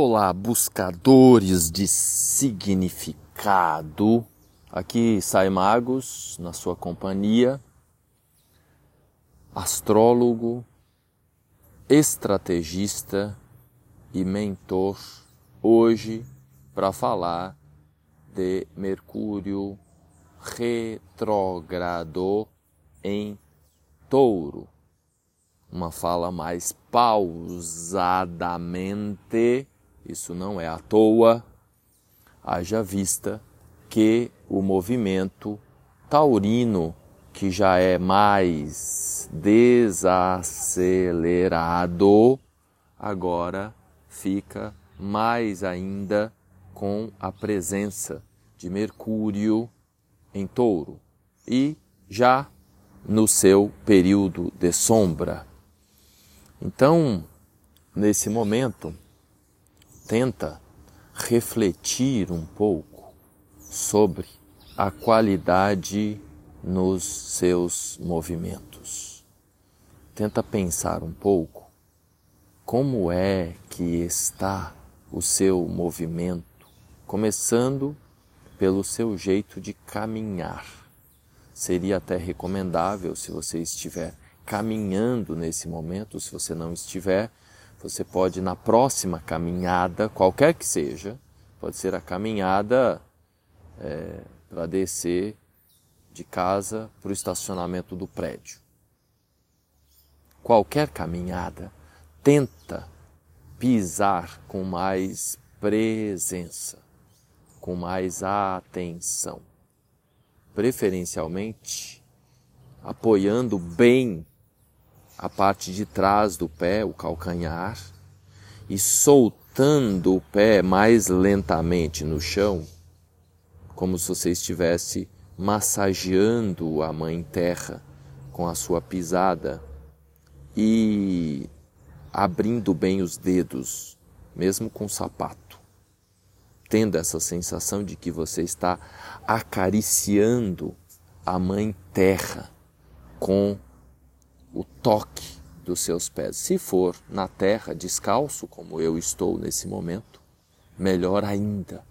Olá, buscadores de significado. Aqui sai Magos na sua companhia, astrólogo, estrategista e mentor, hoje para falar de Mercúrio retrógrado em Touro. Uma fala mais pausadamente isso não é à toa, haja vista que o movimento taurino, que já é mais desacelerado, agora fica mais ainda com a presença de Mercúrio em touro e já no seu período de sombra. Então, nesse momento, tenta refletir um pouco sobre a qualidade nos seus movimentos. Tenta pensar um pouco como é que está o seu movimento, começando pelo seu jeito de caminhar. Seria até recomendável se você estiver caminhando nesse momento, se você não estiver, você pode, na próxima caminhada, qualquer que seja, pode ser a caminhada é, para descer de casa para o estacionamento do prédio. Qualquer caminhada, tenta pisar com mais presença, com mais atenção. Preferencialmente, apoiando bem a parte de trás do pé, o calcanhar, e soltando o pé mais lentamente no chão, como se você estivesse massageando a mãe terra com a sua pisada e abrindo bem os dedos, mesmo com sapato, tendo essa sensação de que você está acariciando a mãe terra com o toque dos seus pés. Se for na terra, descalço, como eu estou nesse momento, melhor ainda.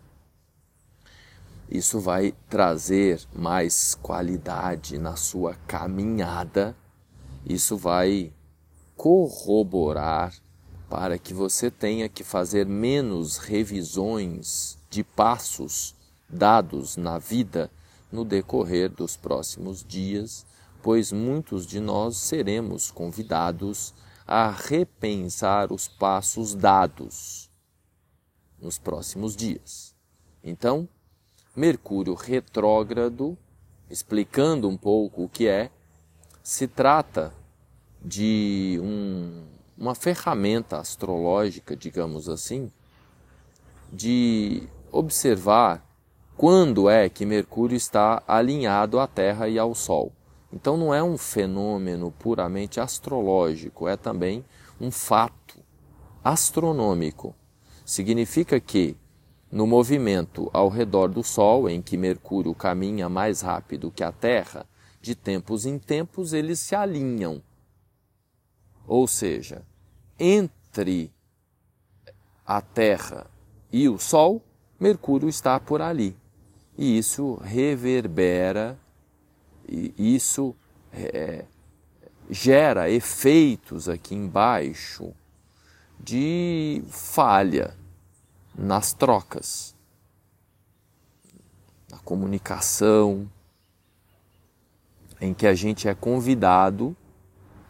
Isso vai trazer mais qualidade na sua caminhada, isso vai corroborar para que você tenha que fazer menos revisões de passos dados na vida no decorrer dos próximos dias pois muitos de nós seremos convidados a repensar os passos dados nos próximos dias. Então, Mercúrio retrógrado, explicando um pouco o que é, se trata de um, uma ferramenta astrológica, digamos assim, de observar quando é que Mercúrio está alinhado à Terra e ao Sol. Então não é um fenômeno puramente astrológico, é também um fato astronômico. Significa que no movimento ao redor do Sol, em que Mercúrio caminha mais rápido que a Terra, de tempos em tempos eles se alinham. Ou seja, entre a Terra e o Sol, Mercúrio está por ali. E isso reverbera e isso é, gera efeitos aqui embaixo de falha nas trocas, na comunicação, em que a gente é convidado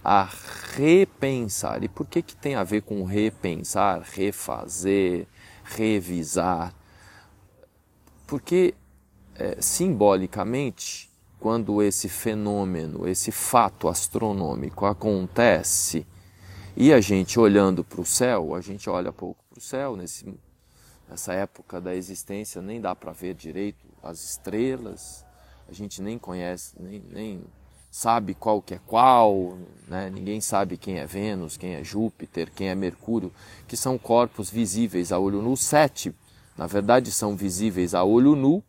a repensar. E por que, que tem a ver com repensar, refazer, revisar? Porque é, simbolicamente quando esse fenômeno, esse fato astronômico acontece e a gente olhando para o céu, a gente olha pouco para o céu, nesse, nessa época da existência nem dá para ver direito as estrelas, a gente nem conhece, nem, nem sabe qual que é qual, né? ninguém sabe quem é Vênus, quem é Júpiter, quem é Mercúrio, que são corpos visíveis a olho nu, sete, na verdade são visíveis a olho nu.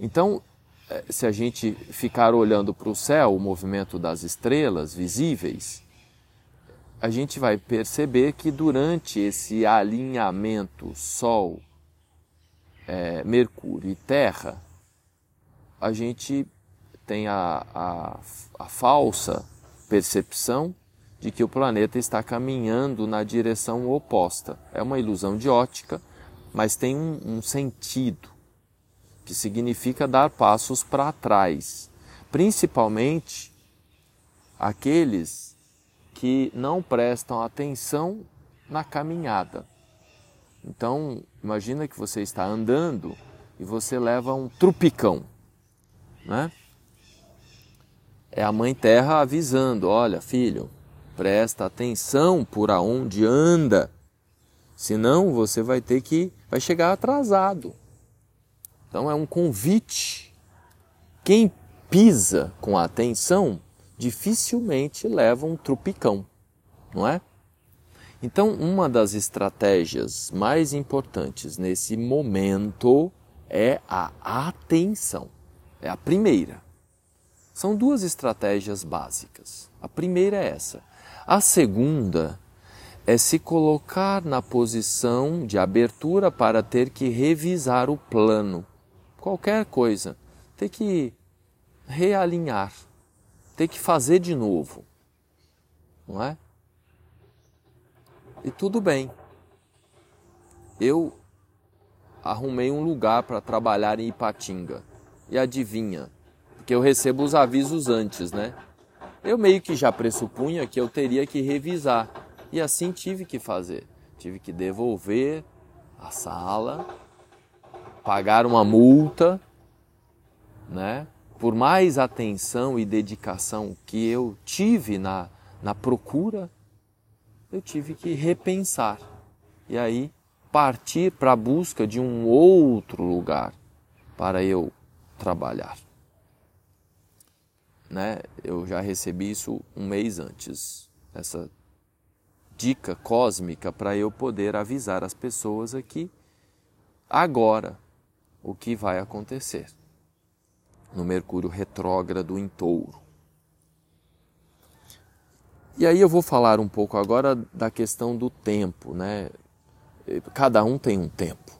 Então, se a gente ficar olhando para o céu, o movimento das estrelas visíveis, a gente vai perceber que durante esse alinhamento Sol, é, Mercúrio e Terra, a gente tem a, a, a falsa percepção de que o planeta está caminhando na direção oposta. É uma ilusão de ótica, mas tem um, um sentido que significa dar passos para trás, principalmente aqueles que não prestam atenção na caminhada. Então, imagina que você está andando e você leva um trupicão, né? É a mãe terra avisando, olha, filho, presta atenção por aonde anda, senão você vai ter que vai chegar atrasado. Então é um convite. Quem pisa com atenção dificilmente leva um trupicão, não é? Então, uma das estratégias mais importantes nesse momento é a atenção. É a primeira. São duas estratégias básicas. A primeira é essa. A segunda é se colocar na posição de abertura para ter que revisar o plano. Qualquer coisa. Ter que realinhar. Ter que fazer de novo. Não é? E tudo bem. Eu arrumei um lugar para trabalhar em Ipatinga. E adivinha? Porque eu recebo os avisos antes, né? eu meio que já pressupunha que eu teria que revisar. E assim tive que fazer. Tive que devolver a sala, pagar uma multa, né? Por mais atenção e dedicação que eu tive na, na procura, eu tive que repensar. E aí partir para a busca de um outro lugar para eu trabalhar né? Eu já recebi isso um mês antes, essa dica cósmica para eu poder avisar as pessoas aqui agora o que vai acontecer no Mercúrio retrógrado em Touro. E aí eu vou falar um pouco agora da questão do tempo, né? Cada um tem um tempo.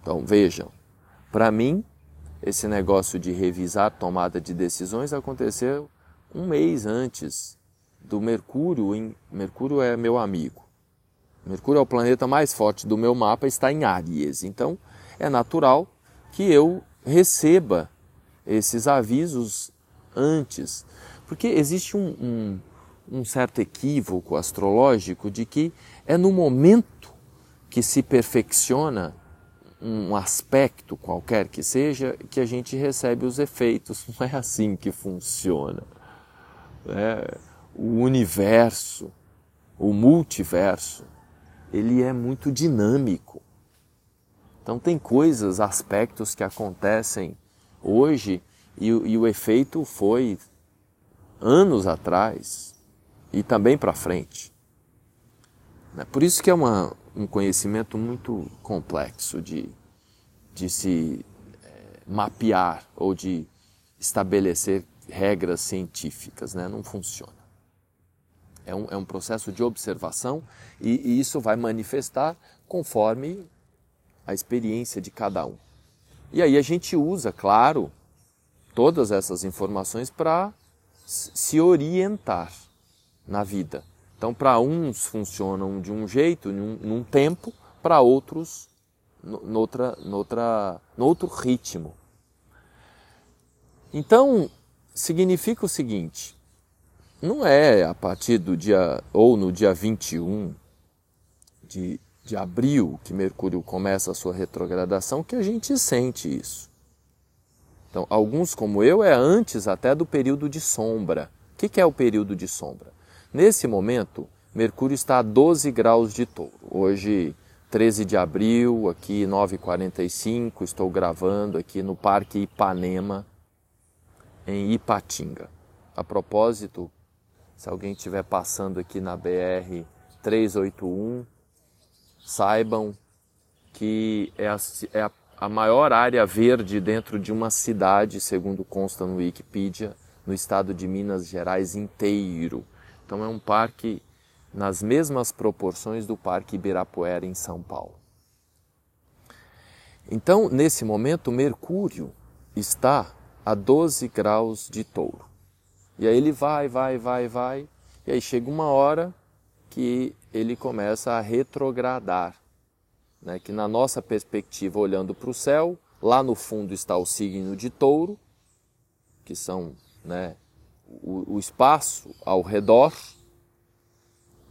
Então vejam, para mim esse negócio de revisar tomada de decisões aconteceu um mês antes do Mercúrio. Em, Mercúrio é meu amigo. Mercúrio é o planeta mais forte do meu mapa, está em Áries. Então é natural que eu receba esses avisos antes. Porque existe um, um, um certo equívoco astrológico de que é no momento que se perfecciona um aspecto qualquer que seja, que a gente recebe os efeitos. Não é assim que funciona. É, o universo, o multiverso, ele é muito dinâmico. Então tem coisas, aspectos que acontecem hoje e, e o efeito foi anos atrás e também para frente. É por isso que é uma, um conhecimento muito complexo de, de se é, mapear ou de estabelecer regras científicas, né? não funciona. É um, é um processo de observação e, e isso vai manifestar conforme a experiência de cada um. E aí a gente usa, claro, todas essas informações para se orientar na vida. Então, para uns funcionam de um jeito, num, num tempo, para outros, noutra, noutra, noutro ritmo. Então, significa o seguinte: não é a partir do dia, ou no dia 21 de, de abril, que Mercúrio começa a sua retrogradação, que a gente sente isso. Então, alguns, como eu, é antes até do período de sombra. O que é o período de sombra? Nesse momento, Mercúrio está a 12 graus de touro. Hoje, 13 de abril, aqui 9h45, estou gravando aqui no Parque Ipanema, em Ipatinga. A propósito, se alguém estiver passando aqui na BR 381, saibam que é a, é a, a maior área verde dentro de uma cidade, segundo consta no Wikipedia, no estado de Minas Gerais inteiro. Então é um parque nas mesmas proporções do Parque Ibirapuera em São Paulo. Então, nesse momento, Mercúrio está a 12 graus de touro. E aí ele vai, vai, vai, vai, e aí chega uma hora que ele começa a retrogradar. Né? Que na nossa perspectiva, olhando para o céu, lá no fundo está o signo de touro, que são né, o, o espaço ao redor,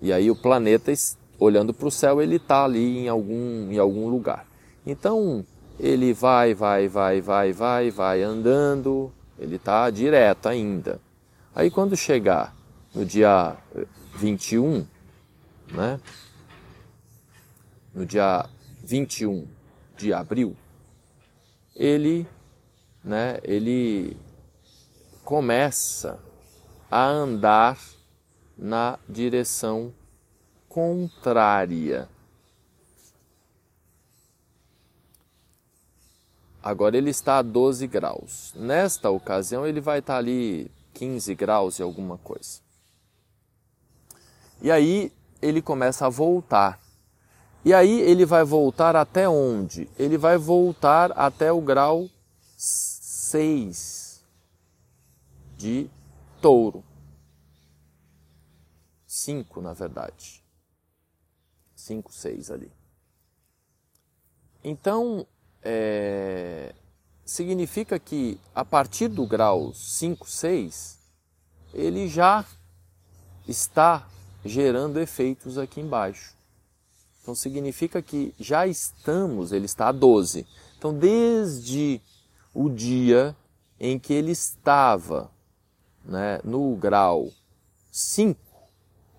e aí o planeta, olhando para o céu, ele está ali em algum, em algum lugar. Então, ele vai, vai, vai, vai, vai, vai andando, ele está direto ainda. Aí quando chegar no dia 21, né? No dia 21 de abril, ele, né, ele começa a andar na direção contrária. Agora ele está a 12 graus. Nesta ocasião ele vai estar ali 15 graus e alguma coisa. E aí ele começa a voltar. E aí ele vai voltar até onde? Ele vai voltar até o grau 6 de touro. 5, na verdade. 5, 6 ali. Então, é, significa que a partir do grau 5, 6, ele já está gerando efeitos aqui embaixo. Então significa que já estamos, ele está a 12. Então desde o dia em que ele estava né, no grau 5,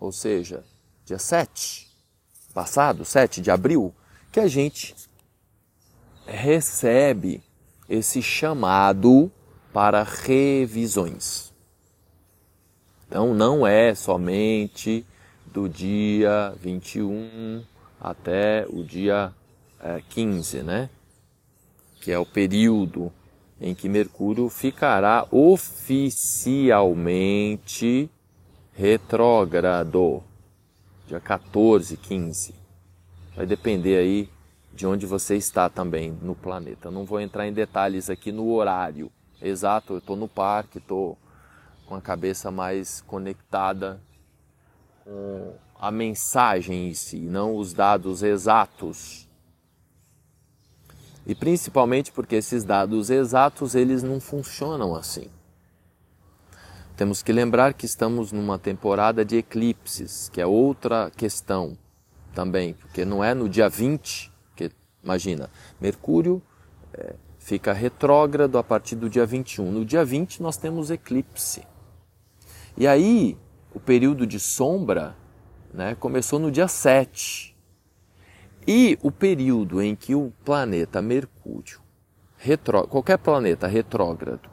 ou seja, dia 7, passado, 7 de abril, que a gente recebe esse chamado para revisões. Então não é somente do dia 21 até o dia é, 15, né? Que é o período em que Mercúrio ficará oficialmente retrógrado. Dia 14, 15. Vai depender aí de onde você está também no planeta. Eu não vou entrar em detalhes aqui no horário exato. Eu estou no parque, estou com a cabeça mais conectada com a mensagem em si, não os dados exatos. E principalmente porque esses dados exatos eles não funcionam assim. Temos que lembrar que estamos numa temporada de eclipses, que é outra questão também, porque não é no dia 20, que imagina, Mercúrio é, fica retrógrado a partir do dia 21. No dia 20 nós temos eclipse. E aí o período de sombra né, começou no dia 7. E o período em que o planeta Mercúrio, qualquer planeta retrógrado,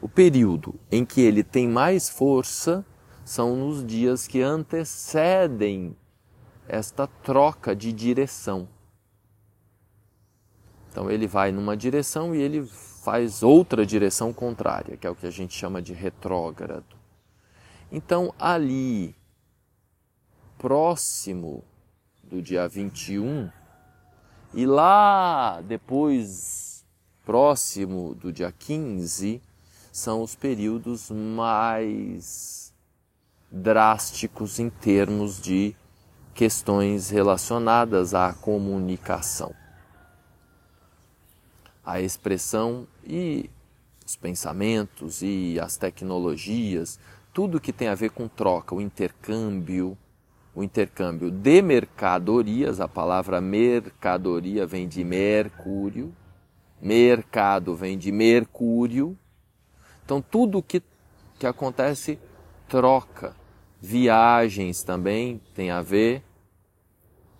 o período em que ele tem mais força são nos dias que antecedem esta troca de direção. Então ele vai numa direção e ele faz outra direção contrária, que é o que a gente chama de retrógrado. Então, ali, próximo do dia 21, e lá depois, próximo do dia 15, são os períodos mais drásticos em termos de questões relacionadas à comunicação, à expressão e os pensamentos e as tecnologias, tudo que tem a ver com troca, o intercâmbio, o intercâmbio de mercadorias, a palavra mercadoria vem de mercúrio, mercado vem de mercúrio. Então tudo que, que acontece troca, viagens também tem a ver.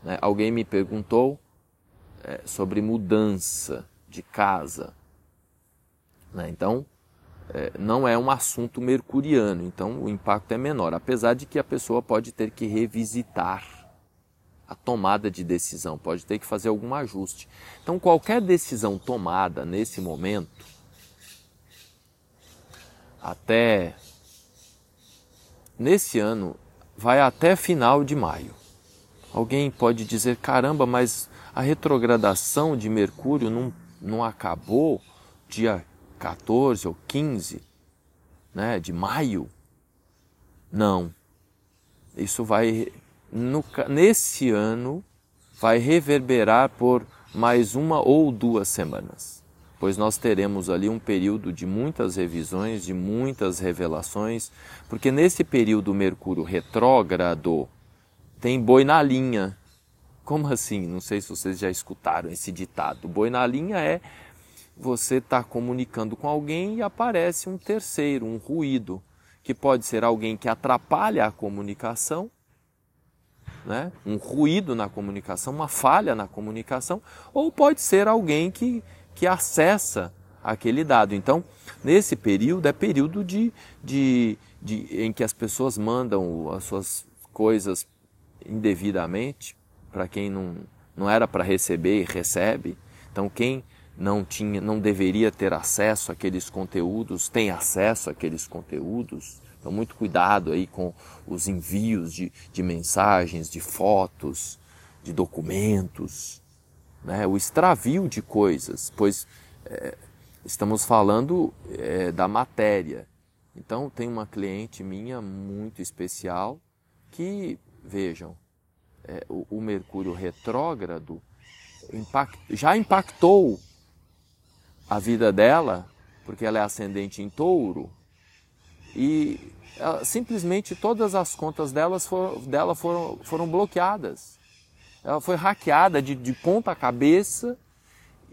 Né? Alguém me perguntou é, sobre mudança de casa. Né? Então, não é um assunto mercuriano, então o impacto é menor, apesar de que a pessoa pode ter que revisitar a tomada de decisão, pode ter que fazer algum ajuste. Então, qualquer decisão tomada nesse momento, até nesse ano, vai até final de maio. Alguém pode dizer: caramba, mas a retrogradação de Mercúrio não, não acabou dia 14 ou 15 né, de maio? Não. Isso vai, no, nesse ano, vai reverberar por mais uma ou duas semanas, pois nós teremos ali um período de muitas revisões, de muitas revelações, porque nesse período Mercúrio retrógrado tem boi na linha. Como assim? Não sei se vocês já escutaram esse ditado. Boi na linha é você está comunicando com alguém e aparece um terceiro, um ruído, que pode ser alguém que atrapalha a comunicação, né? um ruído na comunicação, uma falha na comunicação, ou pode ser alguém que, que acessa aquele dado. Então, nesse período, é período de, de, de, em que as pessoas mandam as suas coisas indevidamente para quem não, não era para receber e recebe. Então, quem não tinha, não deveria ter acesso àqueles conteúdos, tem acesso àqueles conteúdos. Então, muito cuidado aí com os envios de, de mensagens, de fotos, de documentos, né? o extravio de coisas, pois é, estamos falando é, da matéria. Então, tem uma cliente minha muito especial que, vejam, é, o, o Mercúrio retrógrado impact, já impactou a vida dela, porque ela é ascendente em touro, e ela, simplesmente todas as contas delas for, dela foram, foram bloqueadas. Ela foi hackeada de, de ponta cabeça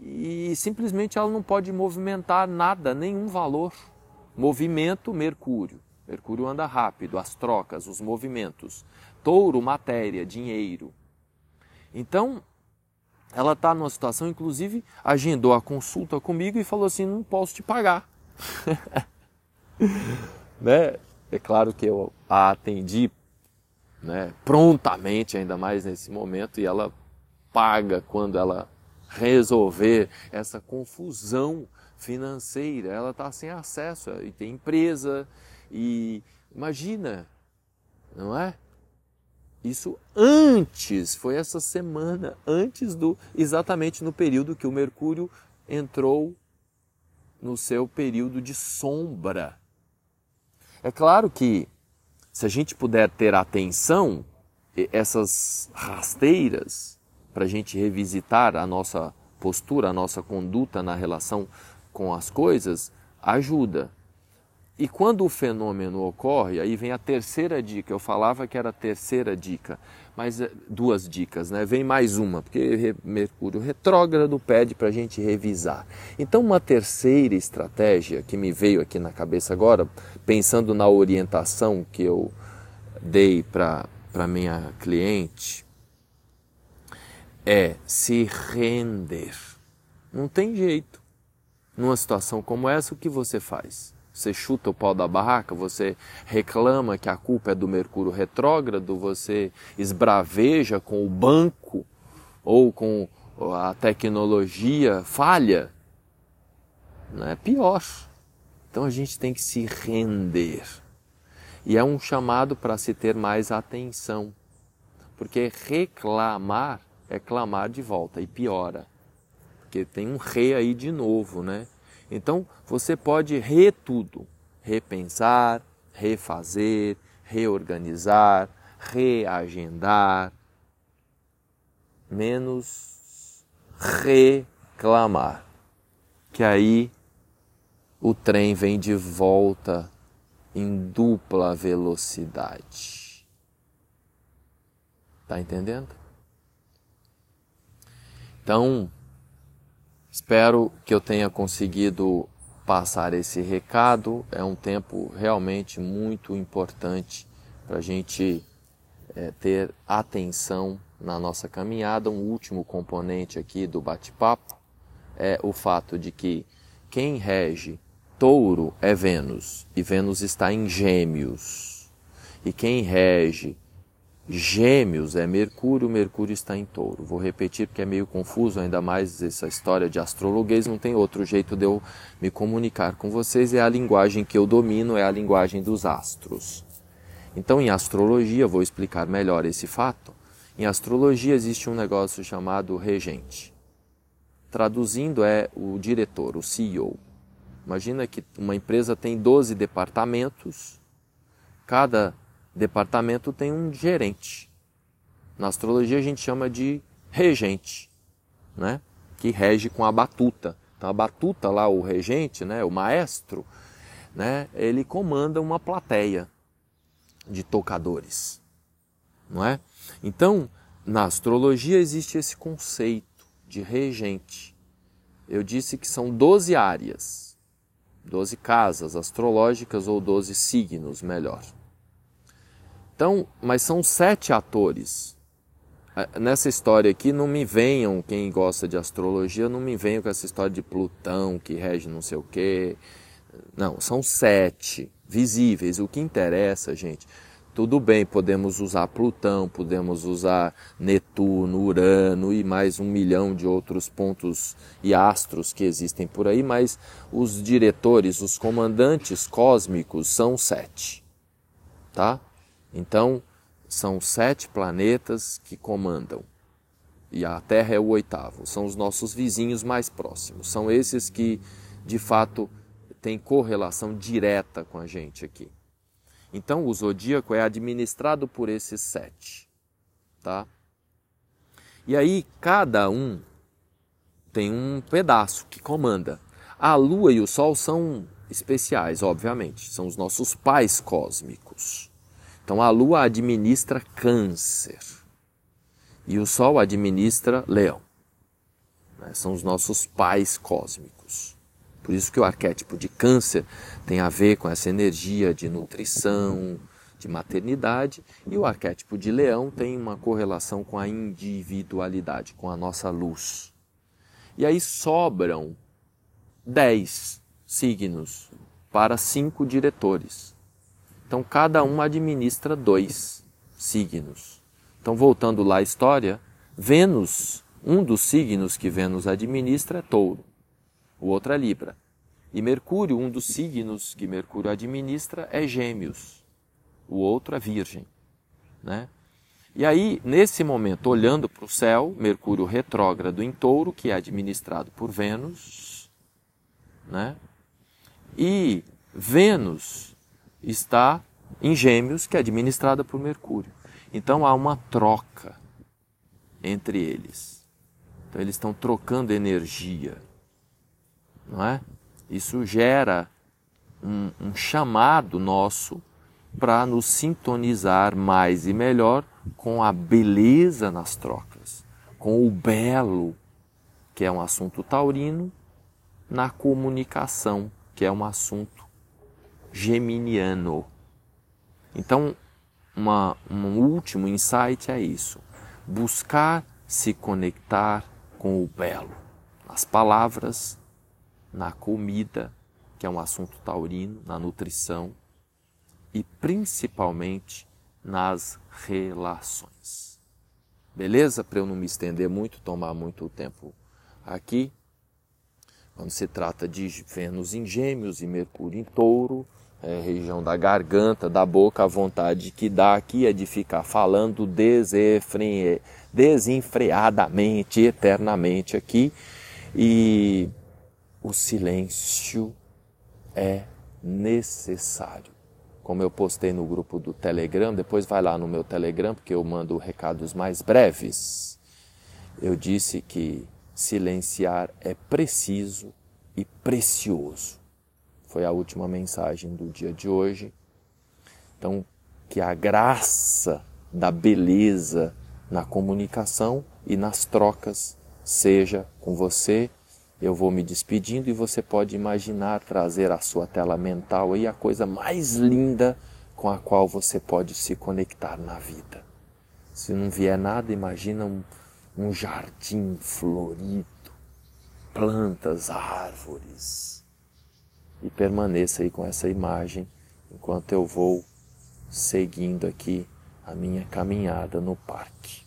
e simplesmente ela não pode movimentar nada, nenhum valor. Movimento, Mercúrio. Mercúrio anda rápido, as trocas, os movimentos. Touro, matéria, dinheiro. Então, ela está numa situação, inclusive, agendou a consulta comigo e falou assim: não posso te pagar. né? É claro que eu a atendi né, prontamente, ainda mais nesse momento, e ela paga quando ela resolver essa confusão financeira. Ela está sem acesso e tem empresa e imagina, não é? Isso antes, foi essa semana, antes do exatamente no período que o Mercúrio entrou no seu período de sombra. É claro que se a gente puder ter atenção, essas rasteiras para a gente revisitar a nossa postura, a nossa conduta na relação com as coisas, ajuda. E quando o fenômeno ocorre, aí vem a terceira dica. Eu falava que era a terceira dica, mas eh, duas dicas, né? Vem mais uma, porque Mercúrio retrógrado pede para a gente revisar. Então, uma terceira estratégia que me veio aqui na cabeça agora, pensando na orientação que eu dei para minha cliente, é se render. Não tem jeito. Numa situação como essa, o que você faz? Você chuta o pau da barraca, você reclama que a culpa é do Mercúrio retrógrado, você esbraveja com o banco ou com a tecnologia falha. Não é pior. Então a gente tem que se render. E é um chamado para se ter mais atenção. Porque reclamar é clamar de volta e piora. Porque tem um re aí de novo, né? Então você pode re tudo, repensar, refazer, reorganizar, reagendar, menos reclamar. Que aí o trem vem de volta em dupla velocidade. Tá entendendo? Então, Espero que eu tenha conseguido passar esse recado. É um tempo realmente muito importante para a gente é, ter atenção na nossa caminhada. Um último componente aqui do bate-papo é o fato de que quem rege touro é Vênus e Vênus está em Gêmeos. E quem rege Gêmeos é Mercúrio, Mercúrio está em touro. Vou repetir porque é meio confuso, ainda mais essa história de astrologuês, não tem outro jeito de eu me comunicar com vocês, é a linguagem que eu domino, é a linguagem dos astros. Então, em astrologia, vou explicar melhor esse fato. Em astrologia existe um negócio chamado regente. Traduzindo, é o diretor, o CEO. Imagina que uma empresa tem 12 departamentos, cada departamento tem um gerente. Na astrologia a gente chama de regente, né? que rege com a batuta. Então a batuta lá, o regente, né? o maestro, né? ele comanda uma plateia de tocadores. Não é? Então, na astrologia existe esse conceito de regente. Eu disse que são 12 áreas 12 casas astrológicas ou 12 signos, melhor. Então, mas são sete atores. É, nessa história aqui, não me venham, quem gosta de astrologia, não me venham com essa história de Plutão que rege não sei o quê. Não, são sete visíveis. O que interessa, gente, tudo bem, podemos usar Plutão, podemos usar Netuno, Urano e mais um milhão de outros pontos e astros que existem por aí, mas os diretores, os comandantes cósmicos são sete, tá? Então, são sete planetas que comandam. E a Terra é o oitavo. São os nossos vizinhos mais próximos. São esses que, de fato, têm correlação direta com a gente aqui. Então, o zodíaco é administrado por esses sete, tá? E aí, cada um tem um pedaço que comanda. A Lua e o Sol são especiais, obviamente, são os nossos pais cósmicos. Então, a Lua administra Câncer e o Sol administra Leão. Né? São os nossos pais cósmicos. Por isso que o arquétipo de câncer tem a ver com essa energia de nutrição, de maternidade, e o arquétipo de leão tem uma correlação com a individualidade, com a nossa luz. E aí sobram dez signos para cinco diretores. Então cada um administra dois signos. Então voltando lá à história, Vênus, um dos signos que Vênus administra é touro o outro é Libra. E Mercúrio, um dos signos que Mercúrio administra, é Gêmeos, o outro é Virgem. Né? E aí, nesse momento, olhando para o céu, Mercúrio retrógrado em touro, que é administrado por Vênus, né? e Vênus está em Gêmeos, que é administrada por Mercúrio. Então há uma troca entre eles. Então eles estão trocando energia não é? Isso gera um, um chamado nosso para nos sintonizar mais e melhor com a beleza nas trocas, com o belo, que é um assunto taurino, na comunicação, que é um assunto geminiano. Então, uma, um último insight é isso: buscar se conectar com o belo, nas palavras, na comida, que é um assunto taurino, na nutrição e principalmente nas relações. Beleza? Para eu não me estender muito, tomar muito tempo aqui. Quando se trata de Vênus em Gêmeos e Mercúrio em Touro, é, região da garganta, da boca, a vontade que dá aqui é de ficar falando desenfreadamente, eternamente aqui. E o silêncio é necessário. Como eu postei no grupo do Telegram, depois vai lá no meu Telegram, porque eu mando recados mais breves. Eu disse que silenciar é preciso e precioso. Foi a última mensagem do dia de hoje. Então, que a graça da beleza na comunicação e nas trocas seja com você eu vou me despedindo e você pode imaginar trazer à sua tela mental aí a coisa mais linda com a qual você pode se conectar na vida. Se não vier nada, imagina um, um jardim florido, plantas, árvores. E permaneça aí com essa imagem enquanto eu vou seguindo aqui a minha caminhada no parque.